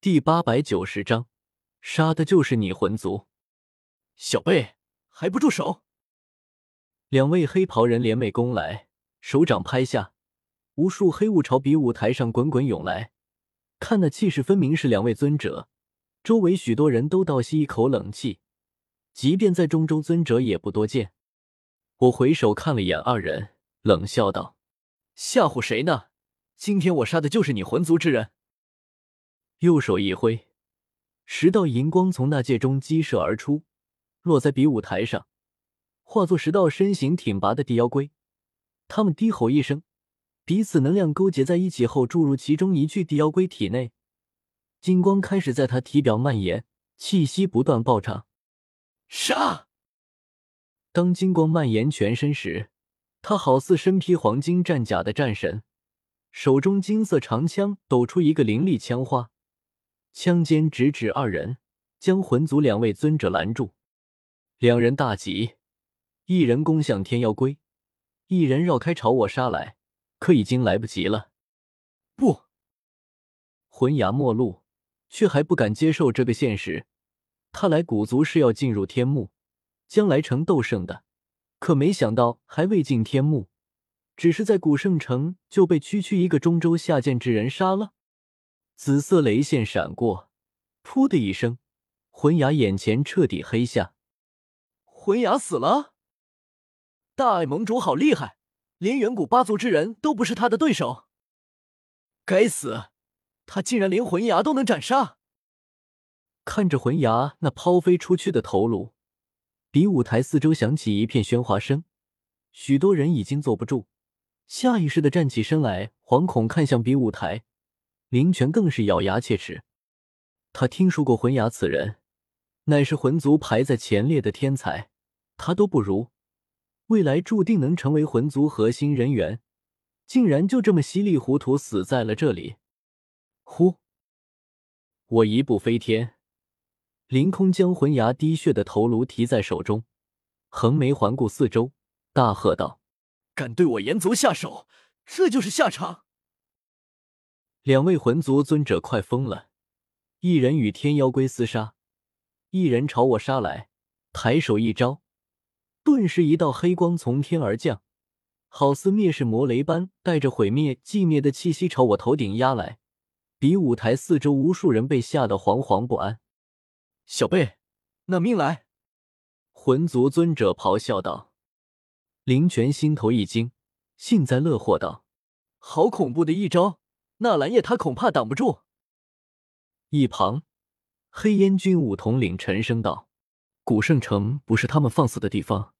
第八百九十章，杀的就是你魂族，小贝还不住手！两位黑袍人联袂攻来，手掌拍下，无数黑雾朝比武台上滚滚涌来。看那气势，分明是两位尊者。周围许多人都倒吸一口冷气，即便在中州尊者也不多见。我回首看了眼二人，冷笑道：“吓唬谁呢？今天我杀的就是你魂族之人。”右手一挥，十道银光从那界中激射而出，落在比武台上，化作十道身形挺拔的地妖龟。他们低吼一声，彼此能量勾结在一起后，注入其中一具地妖龟体内。金光开始在他体表蔓延，气息不断暴涨。杀！当金光蔓延全身时，他好似身披黄金战甲的战神，手中金色长枪抖出一个凌厉枪花。枪尖直指二人，将魂族两位尊者拦住。两人大急，一人攻向天妖龟，一人绕开朝我杀来，可已经来不及了。不，魂牙末路，却还不敢接受这个现实。他来古族是要进入天幕，将来成斗圣的，可没想到还未进天幕，只是在古圣城就被区区一个中州下贱之人杀了。紫色雷线闪过，噗的一声，魂牙眼前彻底黑下。魂牙死了！大爱盟主好厉害，连远古八族之人都不是他的对手。该死，他竟然连魂牙都能斩杀！看着魂牙那抛飞出去的头颅，比武台四周响起一片喧哗声，许多人已经坐不住，下意识的站起身来，惶恐看向比武台。林泉更是咬牙切齿，他听说过魂牙此人，乃是魂族排在前列的天才，他都不如，未来注定能成为魂族核心人员，竟然就这么稀里糊涂死在了这里。呼！我一步飞天，凌空将魂牙滴血的头颅提在手中，横眉环顾四周，大喝道：“敢对我炎族下手，这就是下场！”两位魂族尊者快疯了，一人与天妖龟厮杀，一人朝我杀来。抬手一招，顿时一道黑光从天而降，好似灭世魔雷般，带着毁灭寂灭的气息朝我头顶压来。比武台四周无数人被吓得惶惶不安。小贝，拿命来！魂族尊者咆哮道。林泉心头一惊，幸灾乐祸道：“好恐怖的一招！”纳兰叶他恐怕挡不住。一旁，黑烟军武统领沉声道：“古圣城不是他们放肆的地方，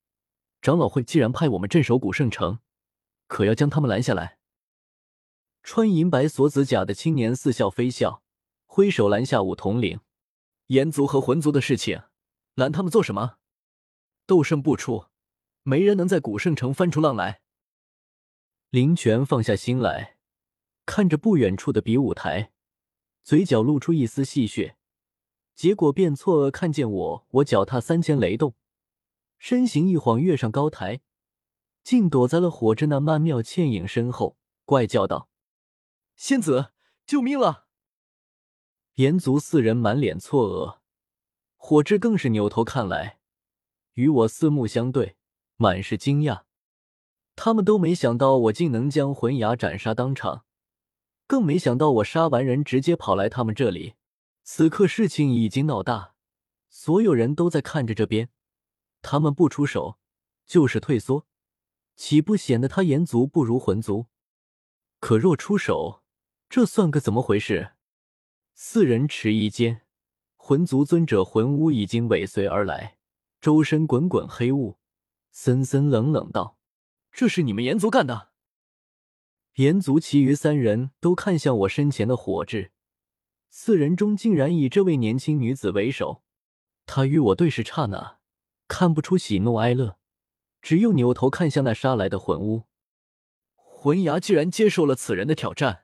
长老会既然派我们镇守古圣城，可要将他们拦下来。”穿银白锁子甲的青年似笑非笑，挥手拦下武统领。炎族和魂族的事情，拦他们做什么？斗圣不出，没人能在古圣城翻出浪来。林泉放下心来。看着不远处的比武台，嘴角露出一丝戏谑，结果便错愕看见我。我脚踏三千雷动，身形一晃跃上高台，竟躲在了火之那曼妙倩影身后，怪叫道：“仙子，救命了！”炎族四人满脸错愕，火之更是扭头看来，与我四目相对，满是惊讶。他们都没想到我竟能将魂牙斩杀当场。更没想到，我杀完人直接跑来他们这里。此刻事情已经闹大，所有人都在看着这边。他们不出手，就是退缩，岂不显得他炎族不如魂族？可若出手，这算个怎么回事？四人迟疑间，魂族尊者魂巫已经尾随而来，周身滚滚黑雾，森森冷冷道：“这是你们炎族干的？”炎族其余三人都看向我身前的火炙，四人中竟然以这位年轻女子为首。她与我对视刹那，看不出喜怒哀乐，只又扭头看向那杀来的魂巫。魂牙既然接受了此人的挑战，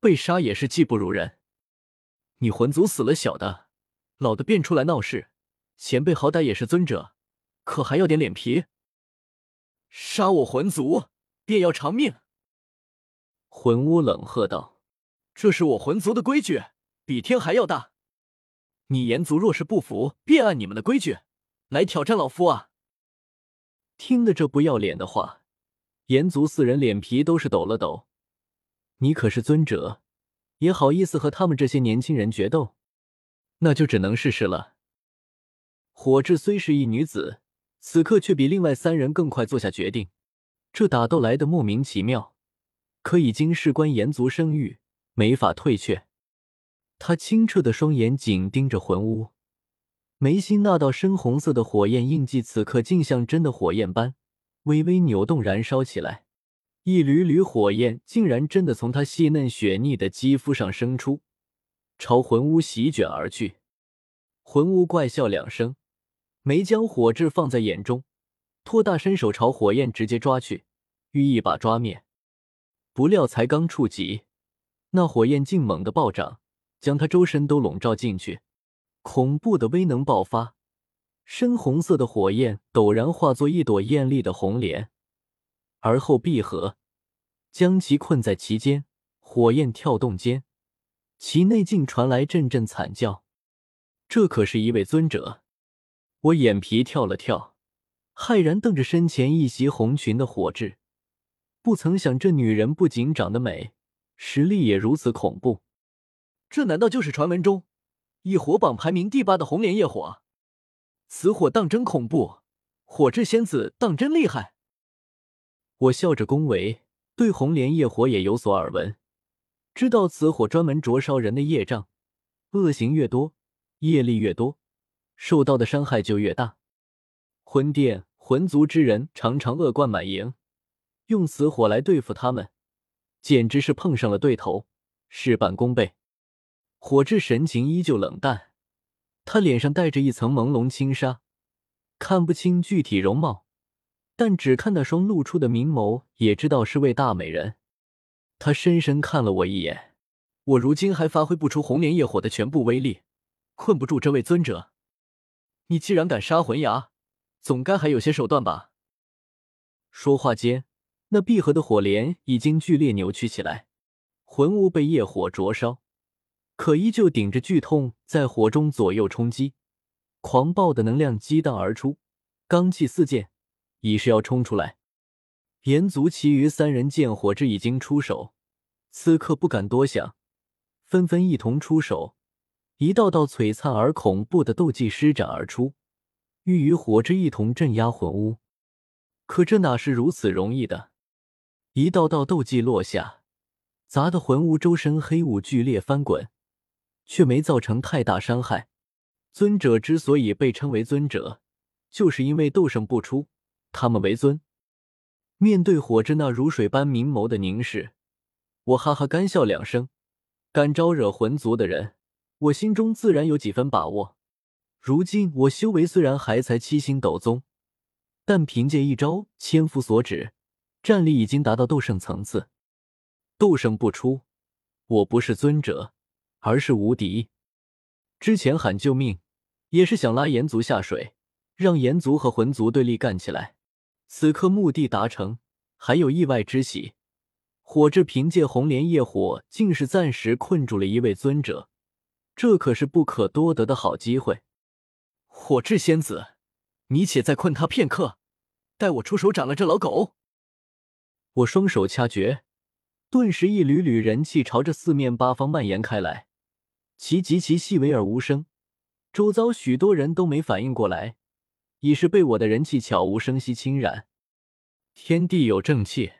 被杀也是技不如人。你魂族死了小的，老的便出来闹事，前辈好歹也是尊者，可还要点脸皮？杀我魂族，便要偿命！魂巫冷喝道：“这是我魂族的规矩，比天还要大。你炎族若是不服，便按你们的规矩来挑战老夫啊！听的这不要脸的话，炎族四人脸皮都是抖了抖。你可是尊者，也好意思和他们这些年轻人决斗？那就只能试试了。火智虽是一女子，此刻却比另外三人更快做下决定。这打斗来的莫名其妙，可已经事关炎族声誉，没法退却。他清澈的双眼紧盯着魂屋，眉心那道深红色的火焰印记，此刻竟像真的火焰般微微扭动，燃烧起来。一缕缕火焰竟然真的从他细嫩雪腻的肌肤上生出，朝魂屋席卷而去。魂屋怪笑两声，没将火炙放在眼中。托大伸手朝火焰直接抓去，欲一把抓灭。不料才刚触及，那火焰竟猛地暴涨，将他周身都笼罩进去。恐怖的威能爆发，深红色的火焰陡然化作一朵艳丽的红莲，而后闭合，将其困在其间。火焰跳动间，其内竟传来阵阵惨叫。这可是一位尊者，我眼皮跳了跳。骇然瞪着身前一袭红裙的火炙，不曾想这女人不仅长得美，实力也如此恐怖。这难道就是传闻中以火榜排名第八的红莲业火？此火当真恐怖，火炙仙子当真厉害。我笑着恭维，对红莲业火也有所耳闻，知道此火专门灼烧人的业障，恶行越多，业力越多，受到的伤害就越大。魂殿魂族之人常常恶贯满盈，用死火来对付他们，简直是碰上了对头，事半功倍。火之神情依旧冷淡，他脸上带着一层朦胧轻纱，看不清具体容貌，但只看那双露出的明眸，也知道是位大美人。他深深看了我一眼，我如今还发挥不出红莲业火的全部威力，困不住这位尊者。你既然敢杀魂牙！总该还有些手段吧。说话间，那闭合的火莲已经剧烈扭曲起来，魂物被业火灼烧，可依旧顶着剧痛在火中左右冲击，狂暴的能量激荡而出，罡气四溅，已是要冲出来。炎族其余三人见火之已经出手，此刻不敢多想，纷纷一同出手，一道道璀璨而恐怖的斗技施展而出。欲与火之一同镇压魂屋，可这哪是如此容易的？一道道斗技落下，砸得魂屋周身黑雾剧烈翻滚，却没造成太大伤害。尊者之所以被称为尊者，就是因为斗圣不出，他们为尊。面对火之那如水般明眸的凝视，我哈哈干笑两声。敢招惹魂族的人，我心中自然有几分把握。如今我修为虽然还才七星斗宗，但凭借一招千夫所指，战力已经达到斗圣层次。斗圣不出，我不是尊者，而是无敌。之前喊救命，也是想拉炎族下水，让炎族和魂族对立干起来。此刻目的达成，还有意外之喜。火智凭借红莲业火，竟是暂时困住了一位尊者，这可是不可多得的好机会。火智仙子，你且再困他片刻，待我出手斩了这老狗。我双手掐诀，顿时一缕缕人气朝着四面八方蔓延开来，其极其细微而无声，周遭许多人都没反应过来，已是被我的人气悄无声息侵染。天地有正气。